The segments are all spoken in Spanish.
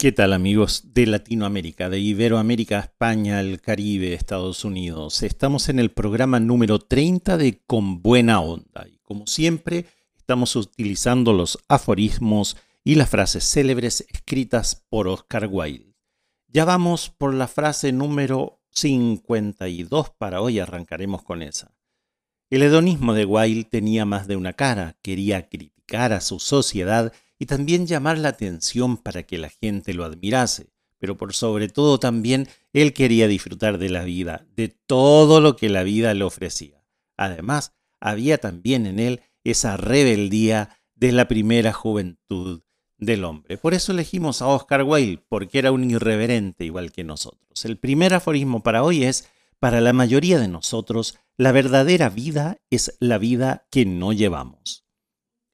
¿Qué tal amigos de Latinoamérica, de Iberoamérica, España, el Caribe, Estados Unidos? Estamos en el programa número 30 de Con Buena Onda y como siempre estamos utilizando los aforismos y las frases célebres escritas por Oscar Wilde. Ya vamos por la frase número 52 para hoy, arrancaremos con esa. El hedonismo de Wilde tenía más de una cara, quería criticar a su sociedad y también llamar la atención para que la gente lo admirase, pero por sobre todo también él quería disfrutar de la vida, de todo lo que la vida le ofrecía. Además, había también en él esa rebeldía de la primera juventud del hombre. Por eso elegimos a Oscar Wilde, porque era un irreverente igual que nosotros. El primer aforismo para hoy es, para la mayoría de nosotros, la verdadera vida es la vida que no llevamos.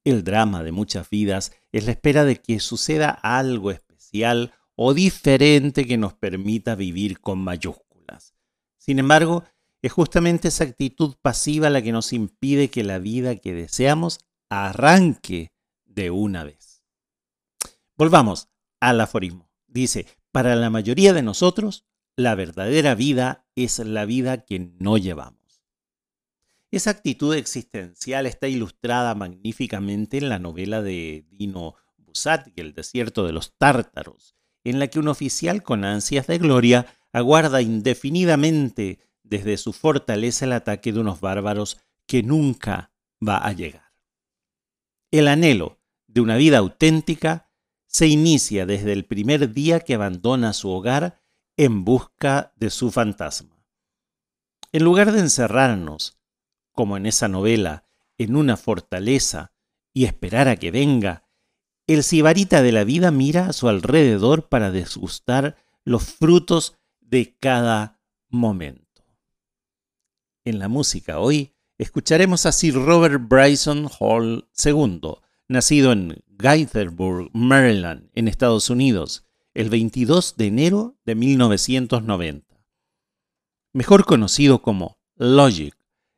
El drama de muchas vidas es la espera de que suceda algo especial o diferente que nos permita vivir con mayúsculas. Sin embargo, es justamente esa actitud pasiva la que nos impide que la vida que deseamos arranque de una vez. Volvamos al aforismo. Dice, para la mayoría de nosotros, la verdadera vida es la vida que no llevamos. Esa actitud existencial está ilustrada magníficamente en la novela de Dino Buzzati, El desierto de los tártaros, en la que un oficial con ansias de gloria aguarda indefinidamente desde su fortaleza el ataque de unos bárbaros que nunca va a llegar. El anhelo de una vida auténtica se inicia desde el primer día que abandona su hogar en busca de su fantasma. En lugar de encerrarnos como en esa novela, en una fortaleza y esperar a que venga, el sibarita de la vida mira a su alrededor para desgustar los frutos de cada momento. En la música hoy escucharemos a Sir Robert Bryson Hall II, nacido en Gaithersburg, Maryland, en Estados Unidos, el 22 de enero de 1990. Mejor conocido como Logic,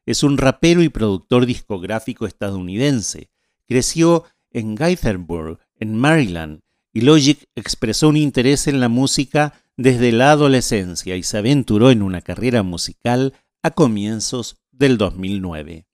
es un rapero y productor discográfico estadounidense. Creció en Gaithersburg, en Maryland, y Logic expresó un interés en la música desde la adolescencia y se aventuró en una carrera musical a comienzos del 2009.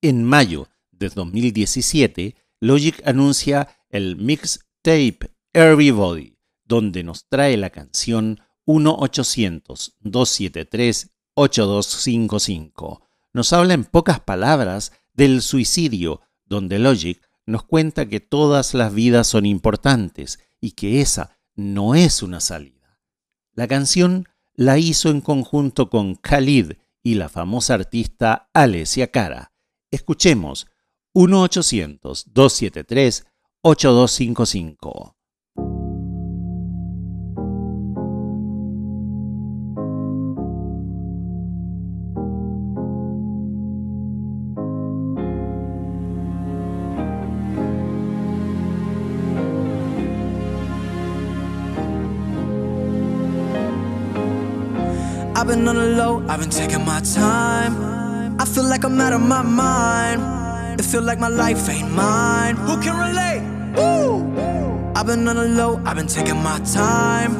En mayo de 2017, Logic anuncia el mixtape Everybody, donde nos trae la canción 1-800-273 8255. Nos habla en pocas palabras del suicidio, donde Logic nos cuenta que todas las vidas son importantes y que esa no es una salida. La canción la hizo en conjunto con Khalid y la famosa artista Alessia Cara. Escuchemos 1-800-273-8255. I've been taking my time. I feel like I'm out of my mind. It feel like my life ain't mine. Who can relate? Woo! I've been on the low, I've been taking my time.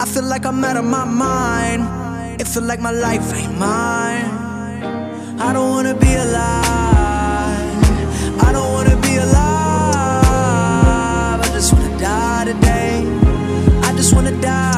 I feel like I'm out of my mind. It feel like my life ain't mine. I don't wanna be alive. I don't wanna be alive. I just wanna die today. I just wanna die.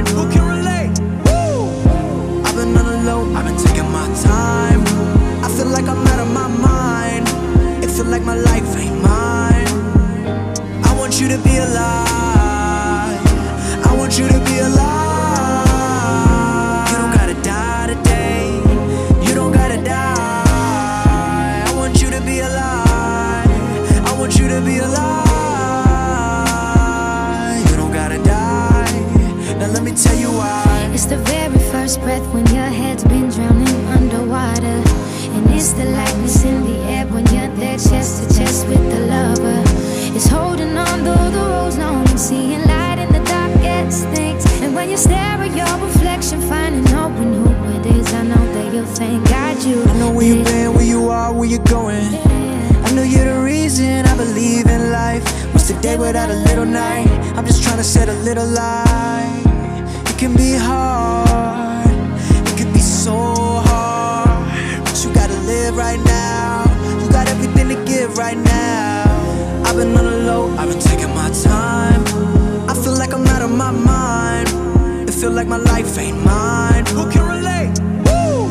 Been on the low, I've been taking my time. I feel like I'm out of my mind. It feel like my life ain't mine. I want you to be alive. I want you to be alive. First breath when your head's been drowning underwater. And it's the lightness in the air when you're there chest to chest with the lover. It's holding on though the road's long and seeing light in the darkest things. And when you stare at your reflection, finding hope in who it is, I know that you'll thank God you. I know where you've been, where you are, where you're going. I know you're the reason I believe in life. What's the day without a little night? I'm just trying to set a little light. It can be hard, it can be so hard. But you gotta live right now. You got everything to give right now. I've been on the low, I've been taking my time. I feel like I'm out of my mind. It feel like my life ain't mine. Who can relate? Woo!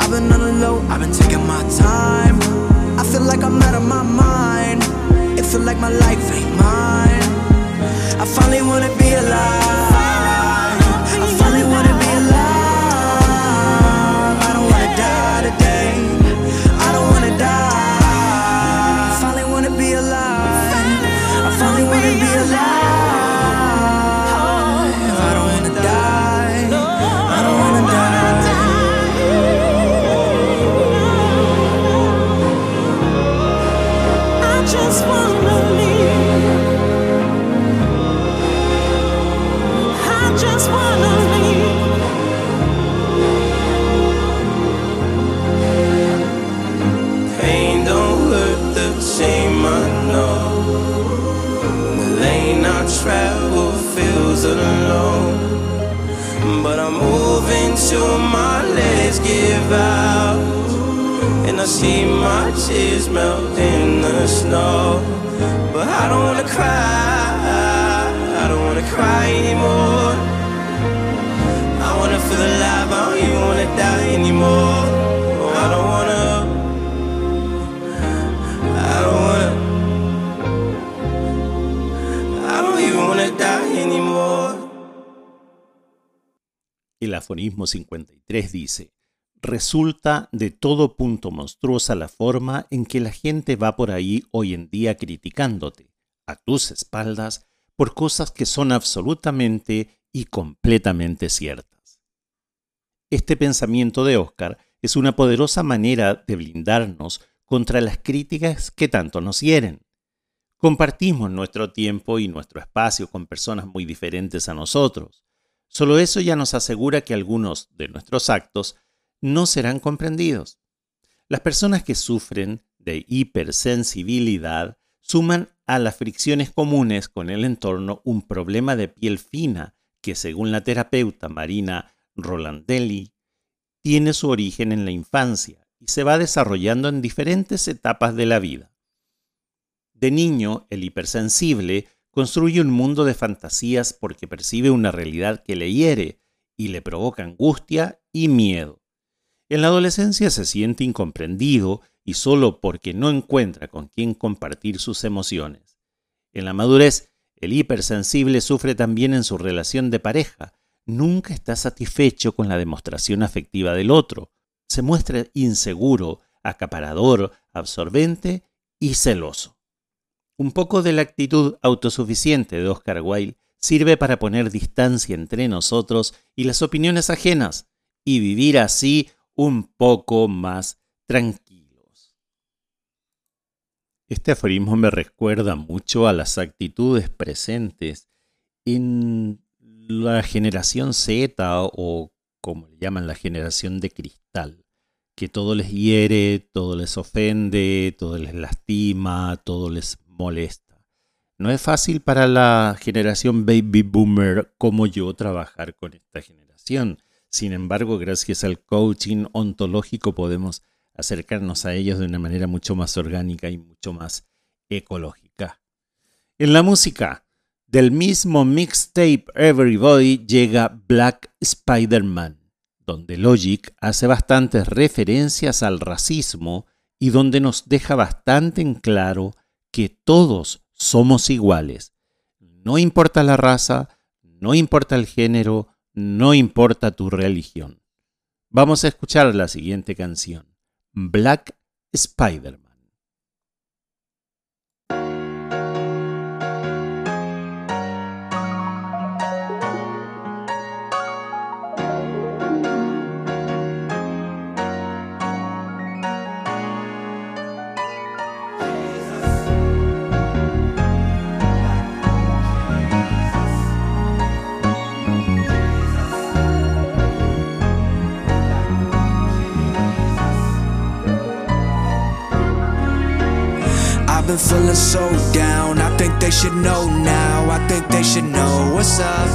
I've been on the low, I've been taking my time. I feel like I'm out of my mind. It feel like my life ain't mine. I finally wanna be alive. Till my legs give out. And I see my tears melt in the snow. But I don't wanna cry, I don't wanna cry anymore. I wanna feel alive, I don't even wanna die anymore. Aforismo 53 dice, resulta de todo punto monstruosa la forma en que la gente va por ahí hoy en día criticándote, a tus espaldas, por cosas que son absolutamente y completamente ciertas. Este pensamiento de Oscar es una poderosa manera de blindarnos contra las críticas que tanto nos hieren. Compartimos nuestro tiempo y nuestro espacio con personas muy diferentes a nosotros. Solo eso ya nos asegura que algunos de nuestros actos no serán comprendidos. Las personas que sufren de hipersensibilidad suman a las fricciones comunes con el entorno un problema de piel fina que, según la terapeuta Marina Rolandelli, tiene su origen en la infancia y se va desarrollando en diferentes etapas de la vida. De niño, el hipersensible construye un mundo de fantasías porque percibe una realidad que le hiere y le provoca angustia y miedo. En la adolescencia se siente incomprendido y solo porque no encuentra con quién compartir sus emociones. En la madurez, el hipersensible sufre también en su relación de pareja. Nunca está satisfecho con la demostración afectiva del otro. Se muestra inseguro, acaparador, absorbente y celoso. Un poco de la actitud autosuficiente de Oscar Wilde sirve para poner distancia entre nosotros y las opiniones ajenas y vivir así un poco más tranquilos. Este aforismo me recuerda mucho a las actitudes presentes en la generación Z o como le llaman la generación de cristal, que todo les hiere, todo les ofende, todo les lastima, todo les molesta. No es fácil para la generación baby boomer como yo trabajar con esta generación. Sin embargo, gracias al coaching ontológico podemos acercarnos a ellos de una manera mucho más orgánica y mucho más ecológica. En la música, del mismo mixtape Everybody llega Black Spider-Man, donde Logic hace bastantes referencias al racismo y donde nos deja bastante en claro que todos somos iguales. No importa la raza, no importa el género, no importa tu religión. Vamos a escuchar la siguiente canción, Black Spider-Man. I've been feeling so down. I think they should know now. I think they should know what's up.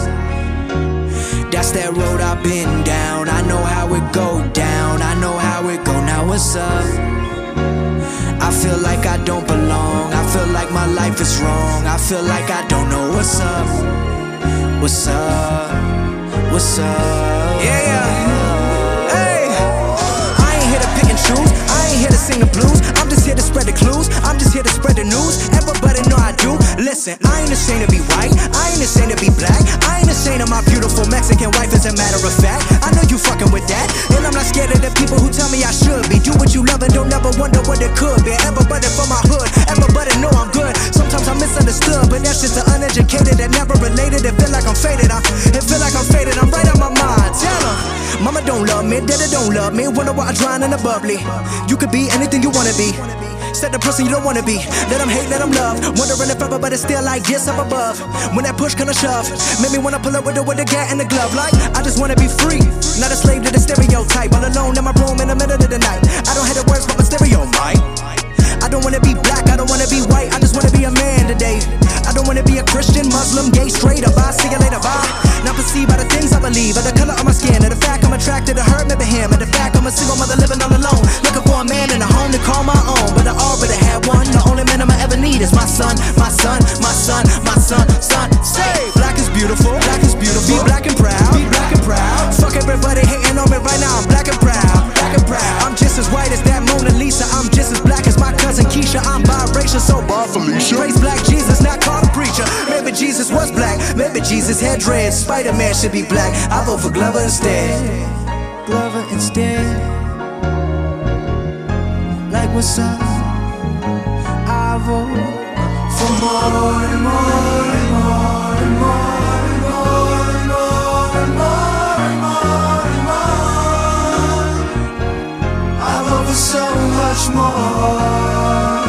That's that road I've been down. I know how it go down. I know how it go. Now what's up? I feel like I don't belong. I feel like my life is wrong. I feel like I don't know what's up. What's up? What's up? Yeah, yeah. Hey, I ain't here to pick and choose. I ain't here to sing the blues. Spread the clues. I'm just here to spread the news. Everybody know I do. Listen, I ain't ashamed to be white. I ain't ashamed to be black. I ain't ashamed of my beautiful Mexican wife. As a matter of fact, I know you fucking with that. And I'm not scared of the people who tell me I should be. Do what you love and don't never wonder what it could be. Everybody from my hood. Everybody know I'm good. Sometimes I'm misunderstood, but that's just the uneducated that never related. It feel like I'm faded. I, it feel like I'm faded. I'm right on my mind. Tell. Mama don't love me, daddy don't love me. Wonder why I drown in the bubbly. You could be anything you wanna be. Set the person you don't wanna be. Let them hate, let them love. Wondering if everybody's still like this up above. When that push kinda shove, made me wanna pull up with the with the gat and the glove. Like I just wanna be free, not a slave to the stereotype. All alone in my room in the middle of the night. I don't have the words, but my stereo mic. I don't wanna be black, I don't wanna be white. I just wanna be a man today. I don't wanna be a Christian, Muslim, gay, straight up. I see you later, bye. Not perceived by the things I believe, or the color of my skin, or the fact I'm attracted to her, maybe him, or the fact I'm a single mother living all alone. Looking for a man and a home to call my own, but I already had one. The only man I'ma ever need is my son, my son, my son, my son, son. Say, black is beautiful, black is beautiful. Be black and proud, be black and proud. Fuck everybody hating on me right now. I'm black and proud, proud. I'm just as white as that Mona Lisa. I'm just as black as my cousin Keisha. I'm biracial, so bar Felicia. Praise black Jesus, not called a preacher. Maybe Jesus was black, maybe Jesus had dreads. Spider Man should be black. I vote for Glover instead. Glover instead. Like what's up? I vote for more and more so much more.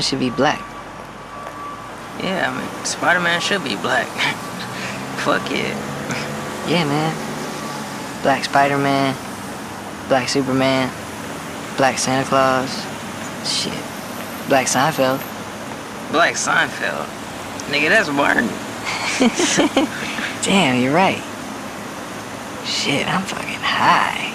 Man should be black. Yeah, I mean, Spider Man should be black. Fuck yeah. Yeah, man. Black Spider Man, Black Superman, Black Santa Claus. Shit. Black Seinfeld. Black Seinfeld. Nigga, that's Martin. Damn, you're right. Shit, I'm fucking high.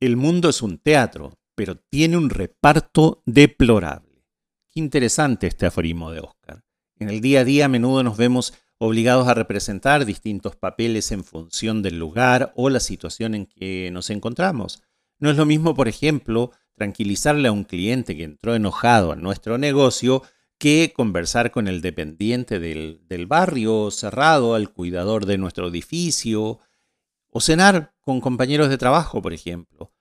El mundo es un teatro, pero tiene un reparto deplorable. Qué interesante este aforismo de Oscar. En el día a día a menudo nos vemos obligados a representar distintos papeles en función del lugar o la situación en que nos encontramos. No es lo mismo, por ejemplo, tranquilizarle a un cliente que entró enojado a nuestro negocio que conversar con el dependiente del, del barrio cerrado, al cuidador de nuestro edificio, o cenar con compañeros de trabajo, por ejemplo.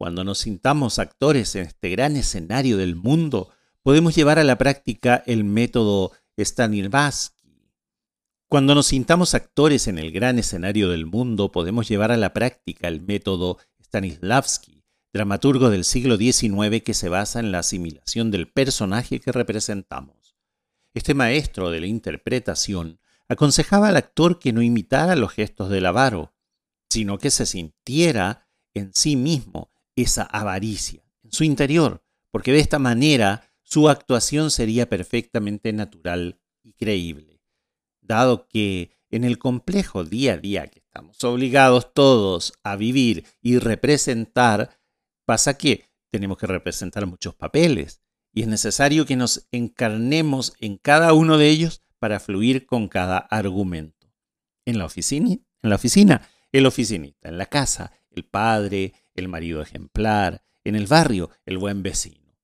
Cuando nos sintamos actores en este gran escenario del mundo, podemos llevar a la práctica el método Stanislavski. Cuando nos sintamos actores en el gran escenario del mundo, podemos llevar a la práctica el método Stanislavski, dramaturgo del siglo XIX que se basa en la asimilación del personaje que representamos. Este maestro de la interpretación aconsejaba al actor que no imitara los gestos del avaro, sino que se sintiera en sí mismo esa avaricia, en su interior, porque de esta manera su actuación sería perfectamente natural y creíble dado que en el complejo día a día que estamos obligados todos a vivir y representar, pasa que tenemos que representar muchos papeles y es necesario que nos encarnemos en cada uno de ellos para fluir con cada argumento. En la oficina, en la oficina, el oficinista, en la casa, el padre, el marido ejemplar, en el barrio, el buen vecino.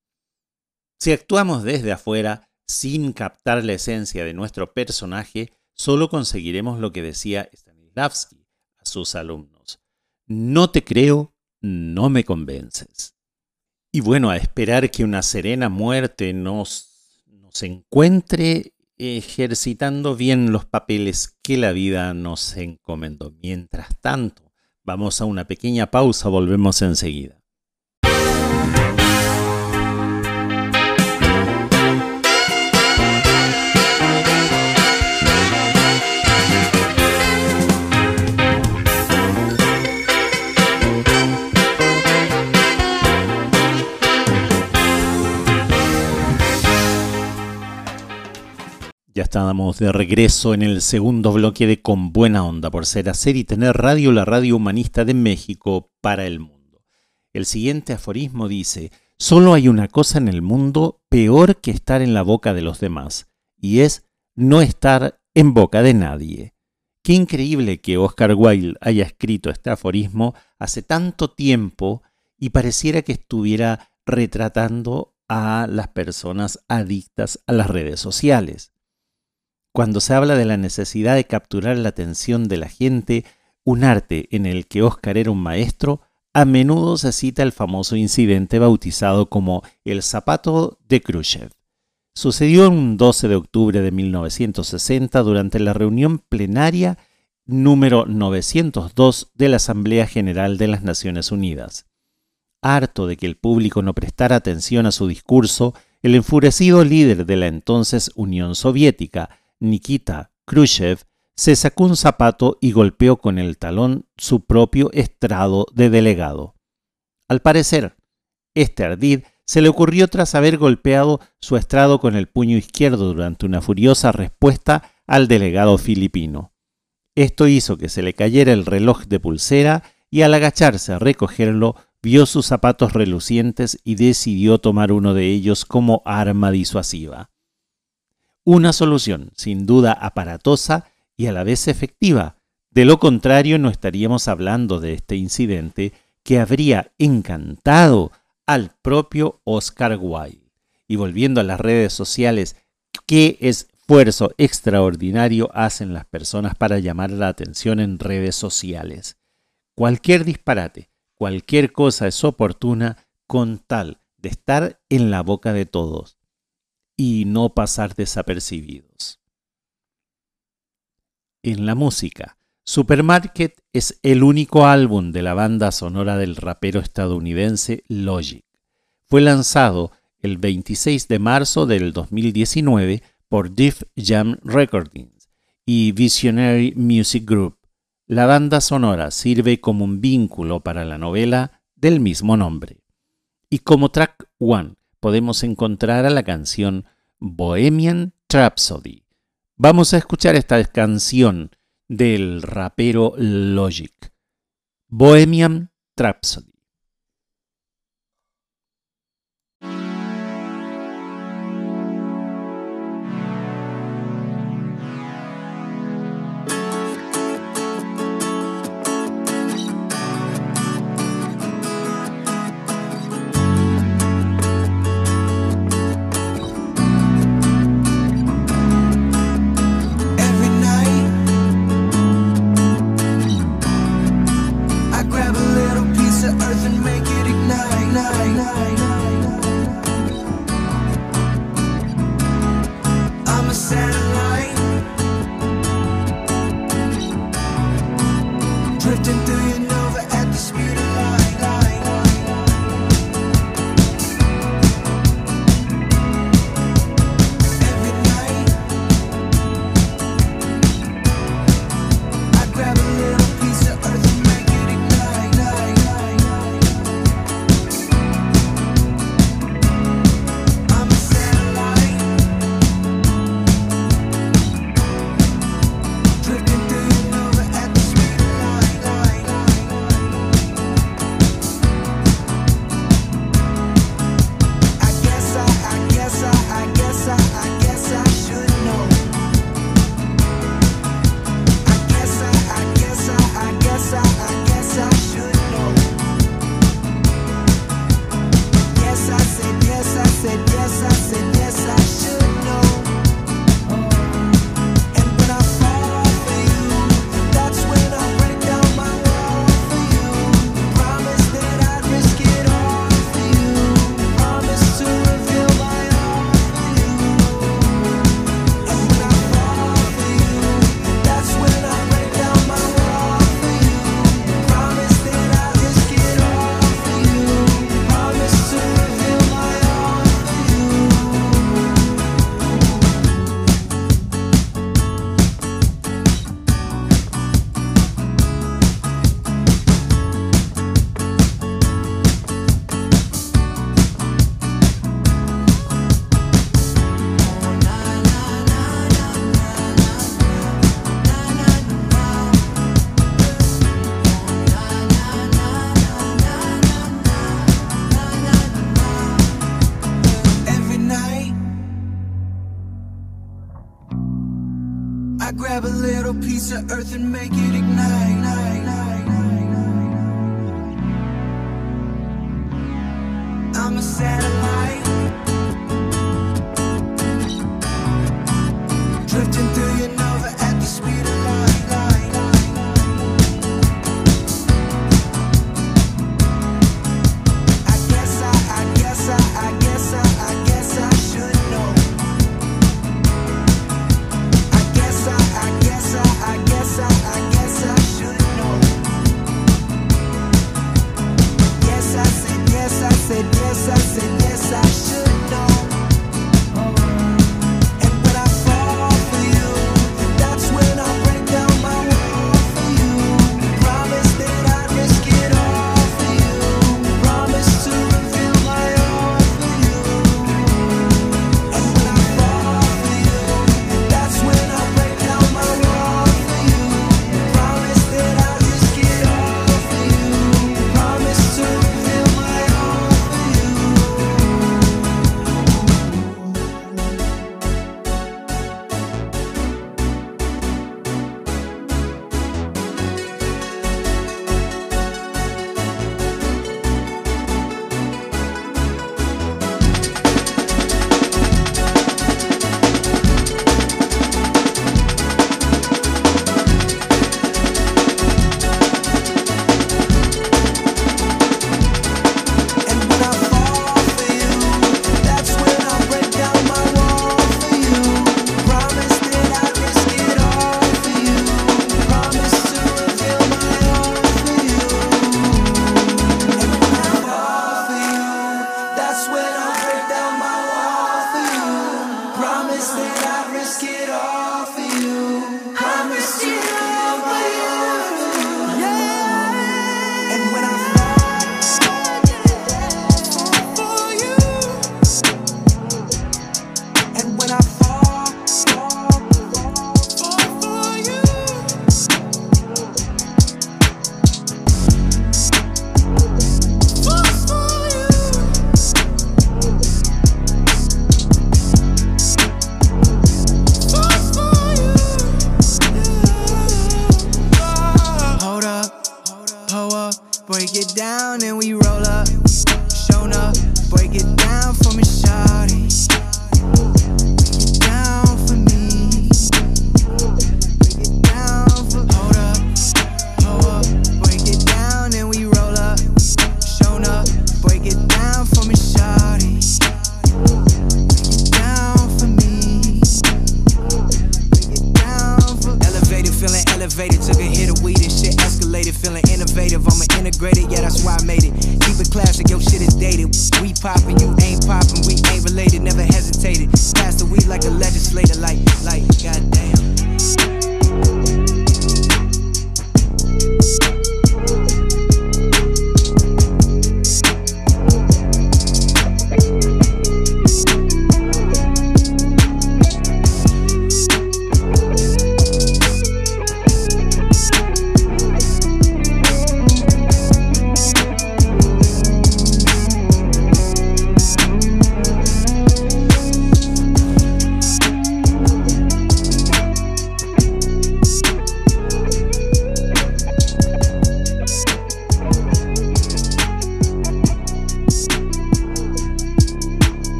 Si actuamos desde afuera, sin captar la esencia de nuestro personaje, solo conseguiremos lo que decía Stanislavski a sus alumnos. No te creo, no me convences. Y bueno, a esperar que una serena muerte nos, nos encuentre ejercitando bien los papeles que la vida nos encomendó. Mientras tanto, vamos a una pequeña pausa, volvemos enseguida. Ya estábamos de regreso en el segundo bloque de Con Buena Onda por ser hacer y tener radio, la radio humanista de México para el mundo. El siguiente aforismo dice, solo hay una cosa en el mundo peor que estar en la boca de los demás, y es no estar en boca de nadie. Qué increíble que Oscar Wilde haya escrito este aforismo hace tanto tiempo y pareciera que estuviera retratando a las personas adictas a las redes sociales. Cuando se habla de la necesidad de capturar la atención de la gente, un arte en el que Oscar era un maestro, a menudo se cita el famoso incidente bautizado como el zapato de Khrushchev. Sucedió un 12 de octubre de 1960 durante la reunión plenaria número 902 de la Asamblea General de las Naciones Unidas. Harto de que el público no prestara atención a su discurso, el enfurecido líder de la entonces Unión Soviética, Nikita Khrushchev se sacó un zapato y golpeó con el talón su propio estrado de delegado. Al parecer, este ardid se le ocurrió tras haber golpeado su estrado con el puño izquierdo durante una furiosa respuesta al delegado filipino. Esto hizo que se le cayera el reloj de pulsera y al agacharse a recogerlo vio sus zapatos relucientes y decidió tomar uno de ellos como arma disuasiva una solución sin duda aparatosa y a la vez efectiva. De lo contrario, no estaríamos hablando de este incidente que habría encantado al propio Oscar Wilde. Y volviendo a las redes sociales, ¿qué esfuerzo extraordinario hacen las personas para llamar la atención en redes sociales? Cualquier disparate, cualquier cosa es oportuna con tal de estar en la boca de todos y no pasar desapercibidos. En la música Supermarket es el único álbum de la banda sonora del rapero estadounidense Logic. Fue lanzado el 26 de marzo del 2019 por Def Jam Recordings y Visionary Music Group. La banda sonora sirve como un vínculo para la novela del mismo nombre. Y como track one podemos encontrar a la canción Bohemian Rhapsody. Vamos a escuchar esta canción del rapero Logic. Bohemian Rhapsody.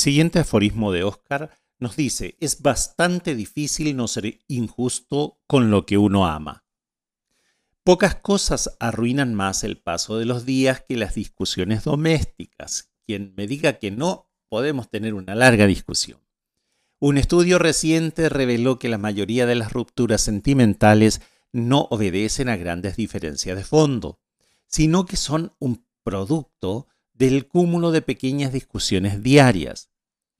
Siguiente aforismo de Oscar nos dice, es bastante difícil no ser injusto con lo que uno ama. Pocas cosas arruinan más el paso de los días que las discusiones domésticas. Quien me diga que no, podemos tener una larga discusión. Un estudio reciente reveló que la mayoría de las rupturas sentimentales no obedecen a grandes diferencias de fondo, sino que son un producto del cúmulo de pequeñas discusiones diarias.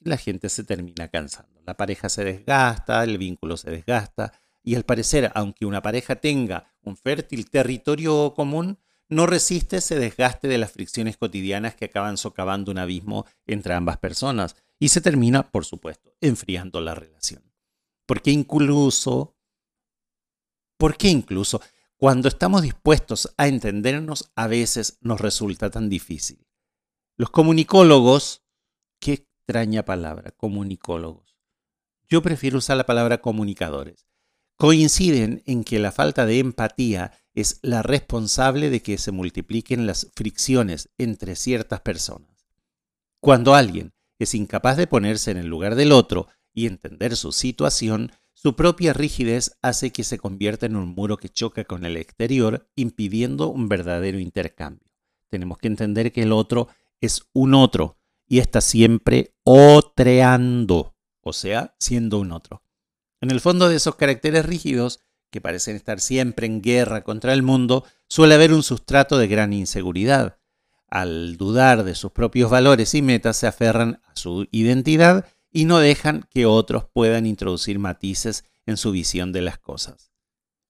La gente se termina cansando, la pareja se desgasta, el vínculo se desgasta, y al parecer, aunque una pareja tenga un fértil territorio común, no resiste ese desgaste de las fricciones cotidianas que acaban socavando un abismo entre ambas personas, y se termina, por supuesto, enfriando la relación. Porque incluso, incluso cuando estamos dispuestos a entendernos, a veces nos resulta tan difícil. Los comunicólogos, qué extraña palabra, comunicólogos. Yo prefiero usar la palabra comunicadores. Coinciden en que la falta de empatía es la responsable de que se multipliquen las fricciones entre ciertas personas. Cuando alguien es incapaz de ponerse en el lugar del otro y entender su situación, su propia rigidez hace que se convierta en un muro que choca con el exterior, impidiendo un verdadero intercambio. Tenemos que entender que el otro es un otro y está siempre otreando, o sea, siendo un otro. En el fondo de esos caracteres rígidos, que parecen estar siempre en guerra contra el mundo, suele haber un sustrato de gran inseguridad. Al dudar de sus propios valores y metas, se aferran a su identidad y no dejan que otros puedan introducir matices en su visión de las cosas.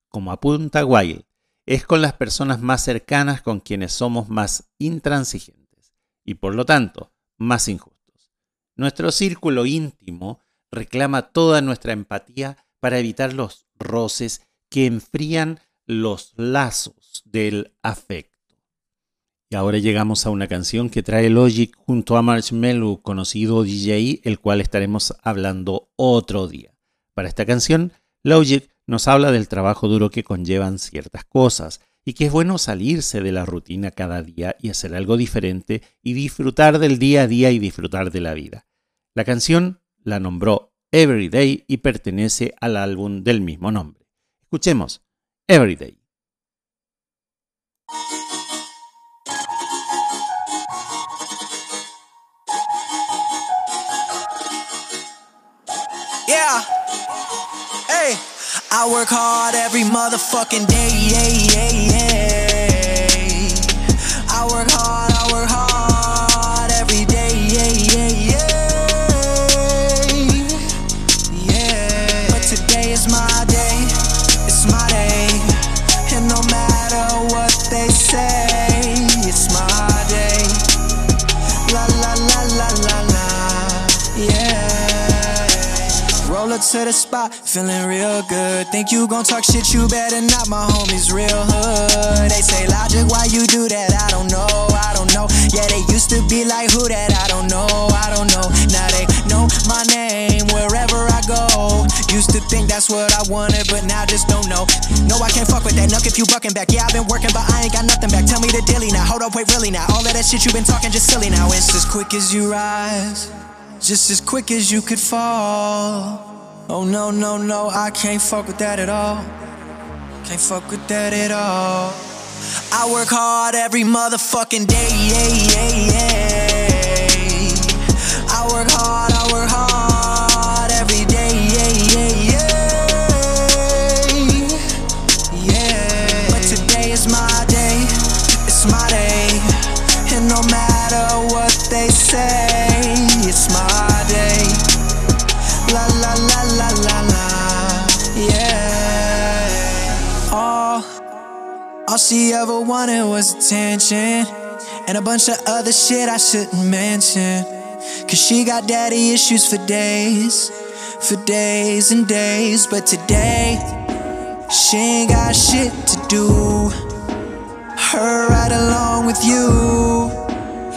Como apunta Wilde, es con las personas más cercanas con quienes somos más intransigentes y por lo tanto más injustos. Nuestro círculo íntimo reclama toda nuestra empatía para evitar los roces que enfrían los lazos del afecto. Y ahora llegamos a una canción que trae Logic junto a Marshmello, conocido DJ, el cual estaremos hablando otro día. Para esta canción, Logic nos habla del trabajo duro que conllevan ciertas cosas, y que es bueno salirse de la rutina cada día y hacer algo diferente y disfrutar del día a día y disfrutar de la vida. La canción la nombró Everyday y pertenece al álbum del mismo nombre. Escuchemos Everyday. I work hard every motherfucking day. Yeah, yeah, yeah. To the spot, feeling real good. Think you gon' talk shit, you better not, my homies real hood. They say, Logic, why you do that? I don't know, I don't know. Yeah, they used to be like, who that? I don't know, I don't know. Now they know my name wherever I go. Used to think that's what I wanted, but now just don't know. No, I can't fuck with that. Nuck if you bucking back. Yeah, I've been working, but I ain't got nothing back. Tell me the dilly now. Hold up, wait, really now. All of that shit you been talking just silly now. It's as quick as you rise, just as quick as you could fall. Oh no, no, no, I can't fuck with that at all. Can't fuck with that at all. I work hard every motherfucking day. Yeah, yeah, yeah. I work hard, I work hard every day. Yeah, yeah, yeah. Yeah. But today is my day. It's my day. And no matter what they say, she ever wanted was attention. And a bunch of other shit I shouldn't mention. Cause she got daddy issues for days. For days and days. But today, she ain't got shit to do. Her right along with you.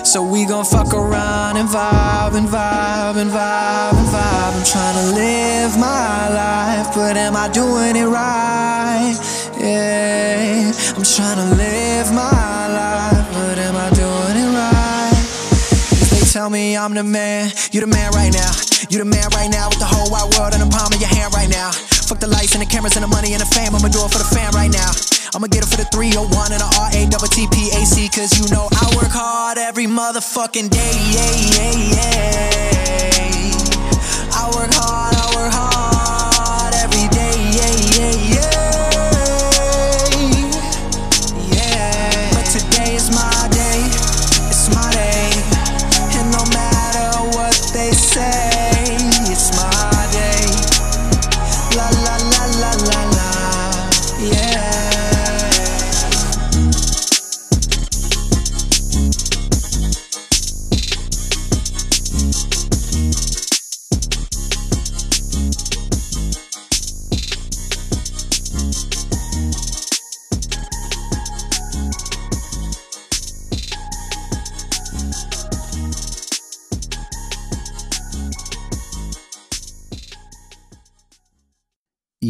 So we gon' fuck around and vibe and vibe and vibe and vibe. I'm trying to live my life, but am I doing it right? Yeah, I'm trying to live my life, but am I doing it right? If they tell me I'm the man, you the man right now. You the man right now with the whole wide world in the palm of your hand right now. Fuck the lights and the cameras and the money and the fame. I'ma do it for the fam right now. I'ma get it for the 301 and the RA double Cause you know I work hard every motherfucking day. Yeah, yeah, yeah.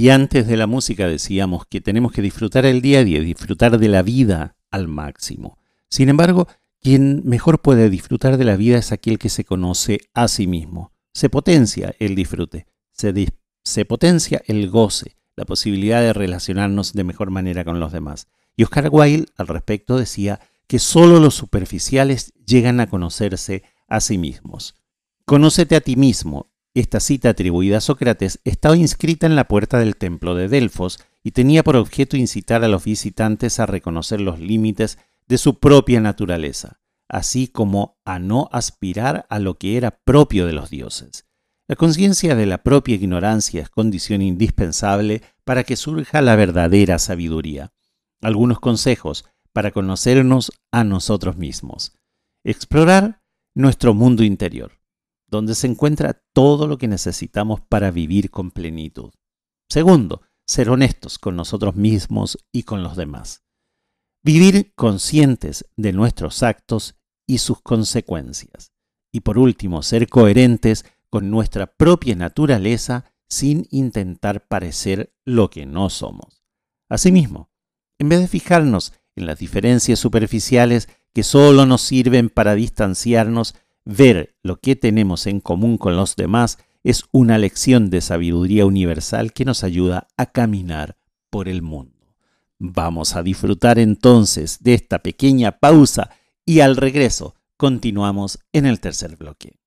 Y antes de la música decíamos que tenemos que disfrutar el día a día, disfrutar de la vida al máximo. Sin embargo, quien mejor puede disfrutar de la vida es aquel que se conoce a sí mismo. Se potencia el disfrute, se, potencia el goce, la posibilidad de relacionarnos de mejor manera con los demás. Y Oscar Wilde al respecto decía que solo los superficiales llegan a conocerse a sí mismos. Conócete a ti mismo. Esta cita atribuida a Sócrates estaba inscrita en la puerta del templo de Delfos y tenía por objeto incitar a los visitantes a reconocer los límites de su propia naturaleza, así como a no aspirar a lo que era propio de los dioses. La conciencia de la propia ignorancia es condición indispensable para que surja la verdadera sabiduría. Algunos consejos para conocernos a nosotros mismos. Explorar nuestro mundo interior, donde se encuentra todo lo que necesitamos para vivir con plenitud. Segundo, ser honestos con nosotros mismos y con los demás. Vivir conscientes de nuestros actos y sus consecuencias. Y por último, ser coherentes con nuestra propia naturaleza sin intentar parecer lo que no somos. Asimismo, en vez de fijarnos en las diferencias superficiales que solo nos sirven para distanciarnos, ver lo que tenemos en común con los demás es una lección de sabiduría universal que nos ayuda a caminar por el mundo. Vamos a disfrutar entonces de esta pequeña pausa y al regreso continuamos en el tercer bloque.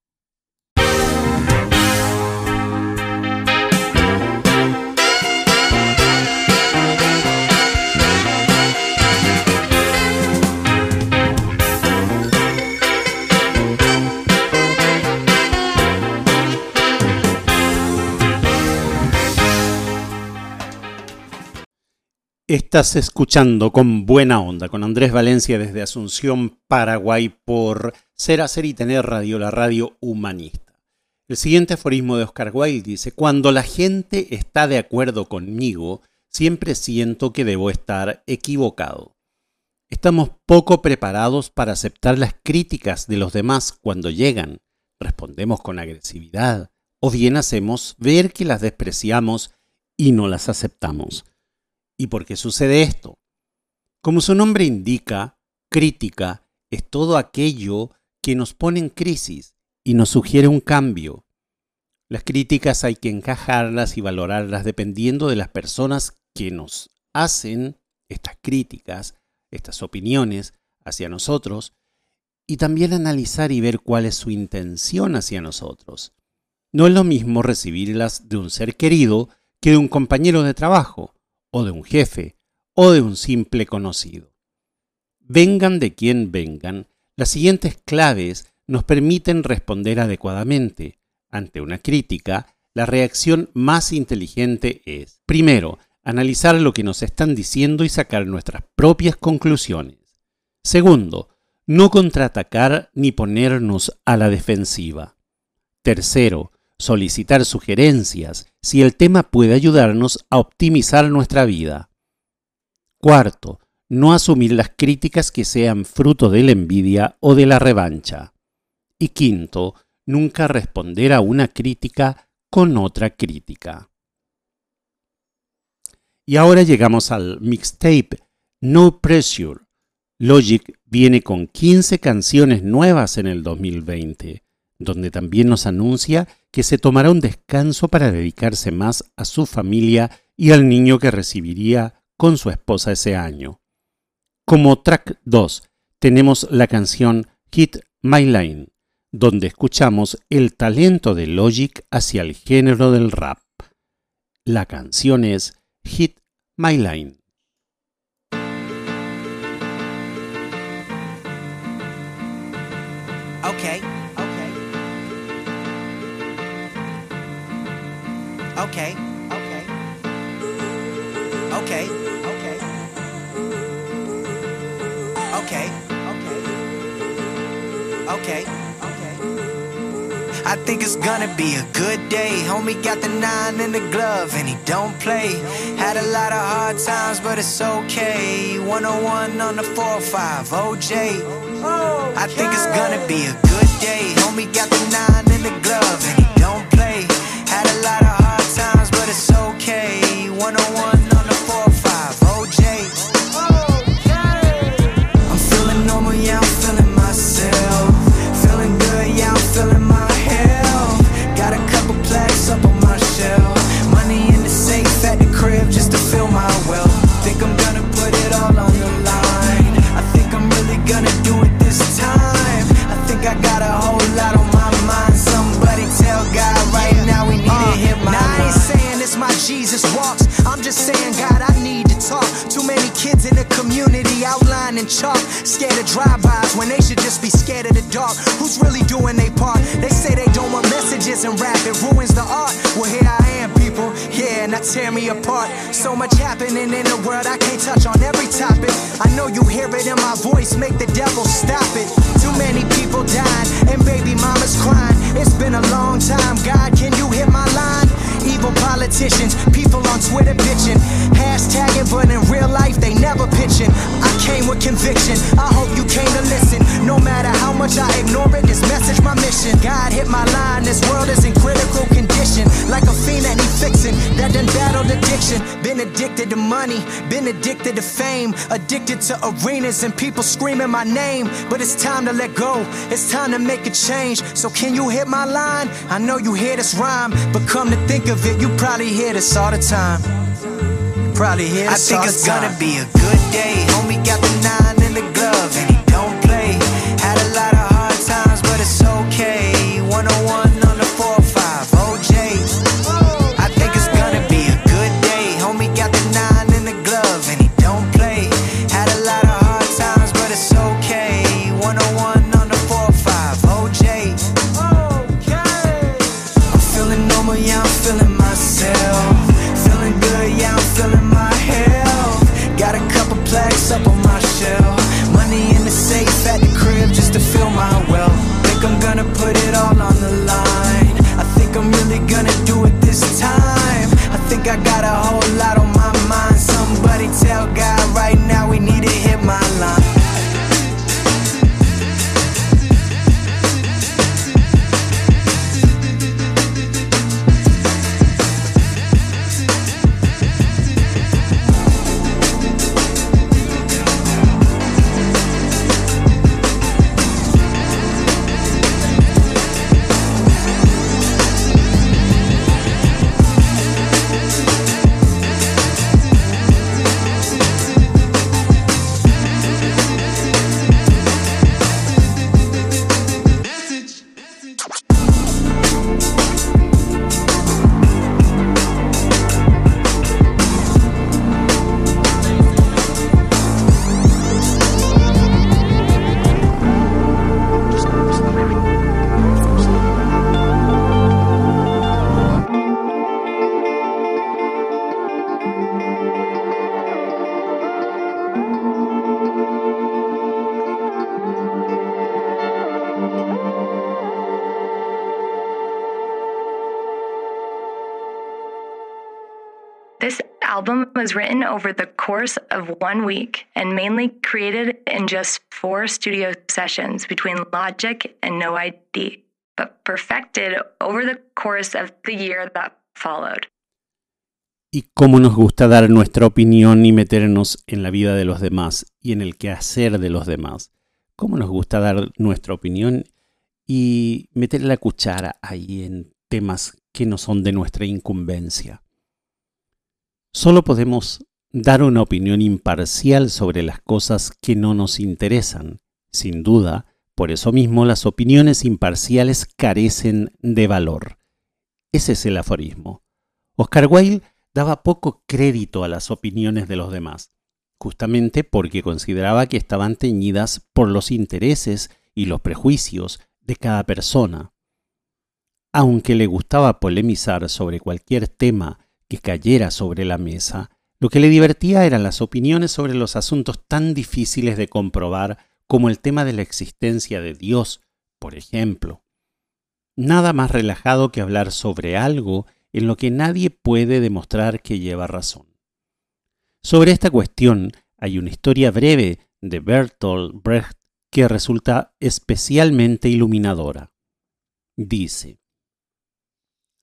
Estás escuchando con buena onda con Andrés Valencia desde Asunción, Paraguay, por Ser, Hacer y Tener Radio, la radio humanista. El siguiente aforismo de Oscar Wilde dice, cuando la gente está de acuerdo conmigo, siempre siento que debo estar equivocado. Estamos poco preparados para aceptar las críticas de los demás cuando llegan. Respondemos con agresividad o bien hacemos ver que las despreciamos y no las aceptamos. ¿Y por qué sucede esto? Como su nombre indica, crítica es todo aquello que nos pone en crisis y nos sugiere un cambio. Las críticas hay que encajarlas y valorarlas dependiendo de las personas que nos hacen estas críticas, estas opiniones hacia nosotros, y también analizar y ver cuál es su intención hacia nosotros. No es lo mismo recibirlas de un ser querido que de un compañero de trabajo, o de un jefe, o de un simple conocido. Vengan de quien vengan, las siguientes claves nos permiten responder adecuadamente. Ante una crítica, la reacción más inteligente es, primero, analizar lo que nos están diciendo y sacar nuestras propias conclusiones. Segundo, no contraatacar ni ponernos a la defensiva. Tercero, solicitar sugerencias si el tema puede ayudarnos a optimizar nuestra vida. Cuarto, no asumir las críticas que sean fruto de la envidia o de la revancha. Y quinto, nunca responder a una crítica con otra crítica. Y ahora llegamos al mixtape No Pressure. Logic viene con 15 canciones nuevas en el 2020, donde también nos anuncia que se tomará un descanso para dedicarse más a su familia y al niño que recibiría con su esposa ese año. Como track 2 tenemos la canción Hit My Line, donde escuchamos el talento de Logic hacia el género del rap. La canción es Hit My Line. Okay. Okay. Okay. Okay. Okay. Okay. Okay. I think it's gonna be a good day. Homie got the nine in the glove and he don't play. Had a lot of hard times, but it's okay. 101 on the 4-5, OJ. I think it's gonna be a good day. Homie got the nine in the glove and he don't play. Had a lot of 101 Scared of drive-bys when they should just be scared of the dark. Who's really doing their part? They say they don't want messages and rap. It ruins the art. Well, here I am, people. Yeah, and tear me apart. So much happening in the world, I can't touch on every topic. I know you hear it in my voice. Make the devil stop it. Too many people dying and baby mamas crying. It's been a long time. God, can you hit my line? Evil politicians, people on Twitter bitching, hashtagging, but in real life they never pitching. I came with conviction. I hope you came to listen. No matter how much I ignore it, this message my mission. God hit my line. This world is in critical condition, like a fiend that he fixing. That done battled addiction. Been addicted to money, been addicted to fame, addicted to arenas and people screaming my name. But it's time to let go. It's time to make a change. So can you hit my line? I know you hear this rhyme, but come to think of it, you probably hear this all the time. Probably hear this I think it's gonna be a good day. Homie got was written over the course of one week and mainly created in just four studio sessions between Logic and No ID, but perfected over the course of the year that followed. Y cómo nos gusta dar nuestra opinión y meternos en la vida de los demás y en el quehacer de los demás. Cómo nos gusta dar nuestra opinión y meter la cuchara ahí en temas que no son de nuestra incumbencia. Solo podemos dar una opinión imparcial sobre las cosas que no nos interesan. Sin duda, por eso mismo las opiniones imparciales carecen de valor. Ese es el aforismo. Oscar Wilde daba poco crédito a las opiniones de los demás, justamente porque consideraba que estaban teñidas por los intereses y los prejuicios de cada persona. Aunque le gustaba polemizar sobre cualquier tema que cayera sobre la mesa, lo que le divertía eran las opiniones sobre los asuntos tan difíciles de comprobar como el tema de la existencia de Dios, por ejemplo. Nada más relajado que hablar sobre algo en lo que nadie puede demostrar que lleva razón. Sobre esta cuestión hay una historia breve de Bertolt Brecht que resulta especialmente iluminadora. Dice,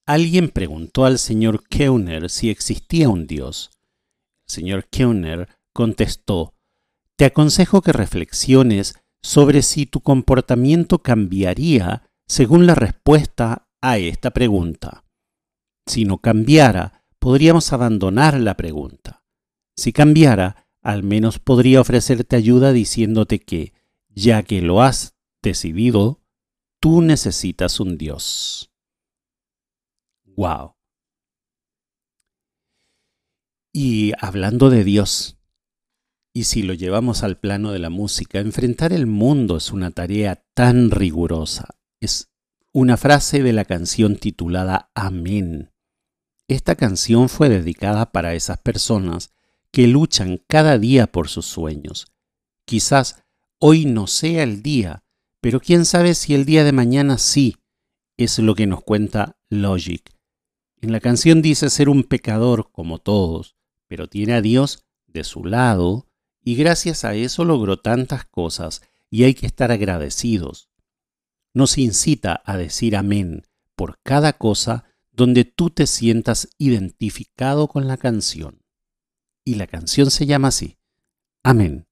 Alguien preguntó al señor Keuner si existía un Dios. El señor Keuner contestó, Te aconsejo que reflexiones sobre si tu comportamiento cambiaría según la respuesta a esta pregunta. Si no cambiara, podríamos abandonar la pregunta. Si cambiara, al menos podría ofrecerte ayuda diciéndote que, ya que lo has decidido, tú necesitas un Dios. Wow. Y hablando de Dios, y si lo llevamos al plano de la música, enfrentar el mundo es una tarea tan rigurosa. Es una frase de la canción titulada Amén. Esta canción fue dedicada para esas personas que luchan cada día por sus sueños. Quizás hoy no sea el día, pero quién sabe si el día de mañana sí, es lo que nos cuenta Logic. En la canción dice ser un pecador como todos, pero tiene a Dios de su lado y gracias a eso logró tantas cosas y hay que estar agradecidos. Nos incita a decir amén por cada cosa donde tú te sientas identificado con la canción. Y la canción se llama así, Amén.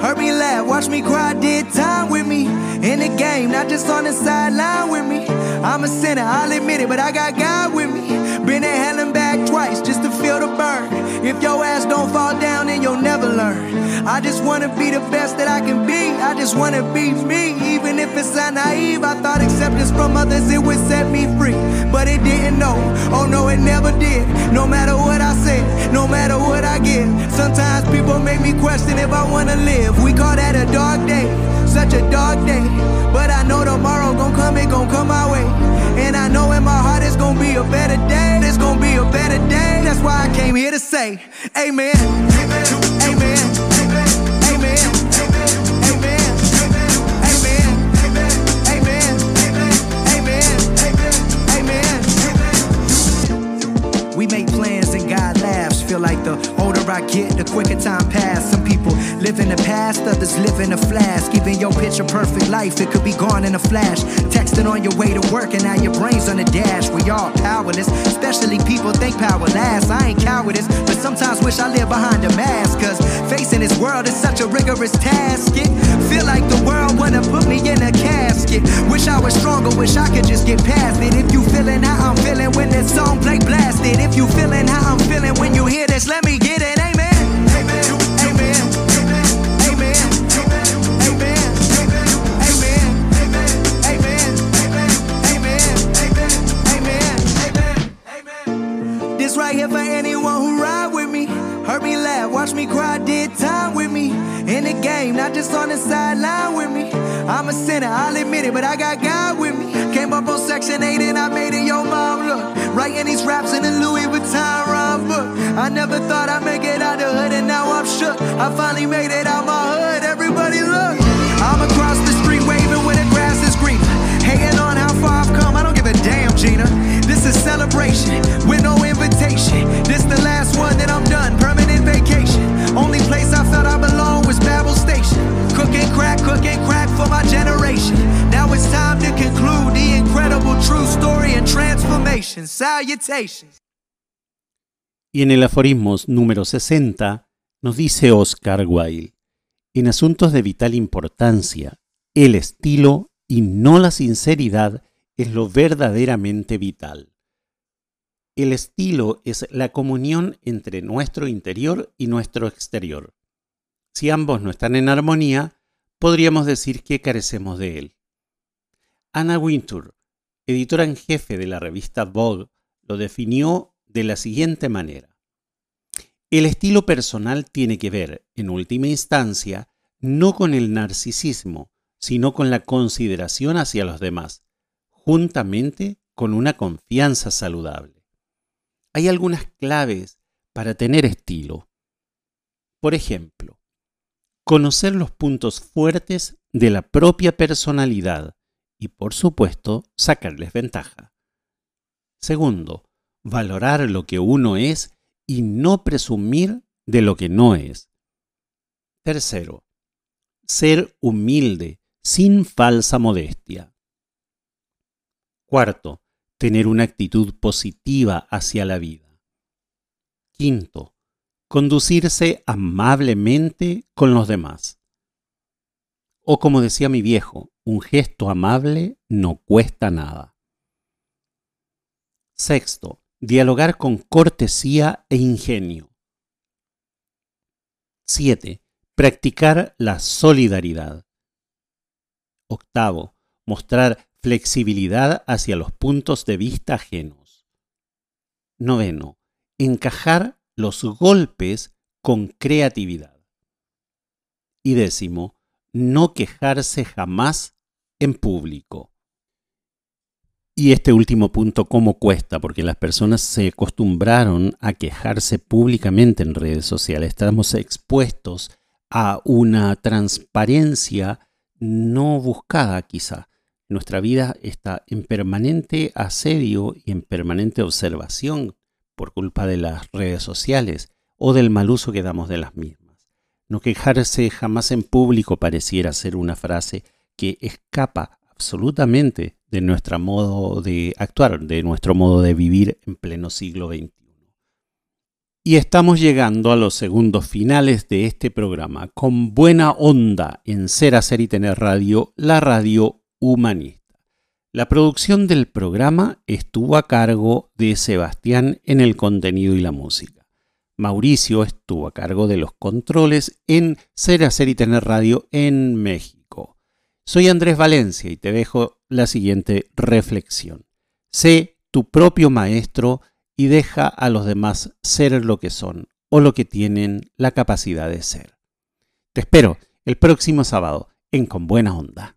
Heard me laugh, watch me cry, did time with me. In the game, not just on the sideline with me. I'm a sinner, I'll admit it, but I got God with me. Been to hell and back twice just to feel the burn. If your ass don't fall down, then you'll never learn. I just wanna be the best that I can be. I just wanna be me, even if it's sound naive. I thought acceptance from others it would set me free, but it didn't. know. oh no, it never did. No matter what I say, no matter what I get. Sometimes people make me question if I wanna live. We call that a dark day, such a dark day. But I know tomorrow gon' come, it gon' come my way. And I know in my heart it's gon' be a better day. It's gon' be a better day. That's why I came here to say, Amen. Amen. Amen. Amen. Amen. We make plans and God laughs. Feel like the older I get, the quicker time pass. Some people live in the past, others living in a flash. Even your picture perfect life, it could be gone in a flash. Texting on your way to work, and now your brain's on the dash. We all powerless, especially people think power lasts. I ain't cowardice, but sometimes wish I lived behind a mask. Cause facing this world is such a rigorous task. It feel like the world wanna put me in a casket. Wish I was stronger, wish I could just get past it. If you feeling how I'm feeling when this song play blasted. If you feeling how I'm feeling when you hear this, let me get it. Amen. Just on the sideline with me. I'm a sinner, I'll admit it, but I got God with me. Came up on Section 8 and I made it your mom look. Writing these raps in a Louis Vuitton rhyme book. I never thought I'd make it out the hood and now I'm shook. I finally made it out my hood, everybody look. I'm across the street waving where the grass is green. Hating on how far I've come, I don't give a damn Gina. This is celebration with no invitation. This the last one that I'm done, permanent vacation. Only place I Y en el aforismos número 60 nos dice Oscar Wilde, en asuntos de vital importancia, el estilo y no la sinceridad es lo verdaderamente vital. El estilo es la comunión entre nuestro interior y nuestro exterior. Si ambos no están en armonía, podríamos decir que carecemos de él. Anna Wintour, editora en jefe de la revista Vogue, lo definió de la siguiente manera. El estilo personal tiene que ver, en última instancia, no con el narcisismo, sino con la consideración hacia los demás, juntamente con una confianza saludable. Hay algunas claves para tener estilo. Por ejemplo, conocer los puntos fuertes de la propia personalidad y, por supuesto, sacarles ventaja. Segundo, valorar lo que uno es y no presumir de lo que no es. Tercero, ser humilde sin falsa modestia. Cuarto, tener una actitud positiva hacia la vida. Quinto, conducirse amablemente con los demás. O como decía mi viejo, un gesto amable no cuesta nada. Sexto, dialogar con cortesía e ingenio. 7. Practicar la solidaridad. Octavo, mostrar flexibilidad hacia los puntos de vista ajenos. Noveno, encajar los golpes con creatividad. Y décimo, no quejarse jamás en público. Y este último punto, ¿cómo cuesta? Porque las personas se acostumbraron a quejarse públicamente en redes sociales. Estamos expuestos a una transparencia no buscada quizá. Nuestra vida está en permanente asedio y en permanente observación por culpa de las redes sociales o del mal uso que damos de las mismas. No quejarse jamás en público pareciera ser una frase que escapa absolutamente de nuestro modo de actuar, de nuestro modo de vivir en pleno siglo XXI. Y estamos llegando a los segundos finales de este programa, con buena onda en Ser, Hacer y Tener Radio, la radio humanista. La producción del programa estuvo a cargo de Sebastián en el contenido y la música. Mauricio estuvo a cargo de los controles en Ser, Hacer y Tener Radio en México. Soy Andrés Valencia y te dejo la siguiente reflexión. Sé tu propio maestro y deja a los demás ser lo que son o lo que tienen la capacidad de ser. Te espero el próximo sábado en Con Buena Onda.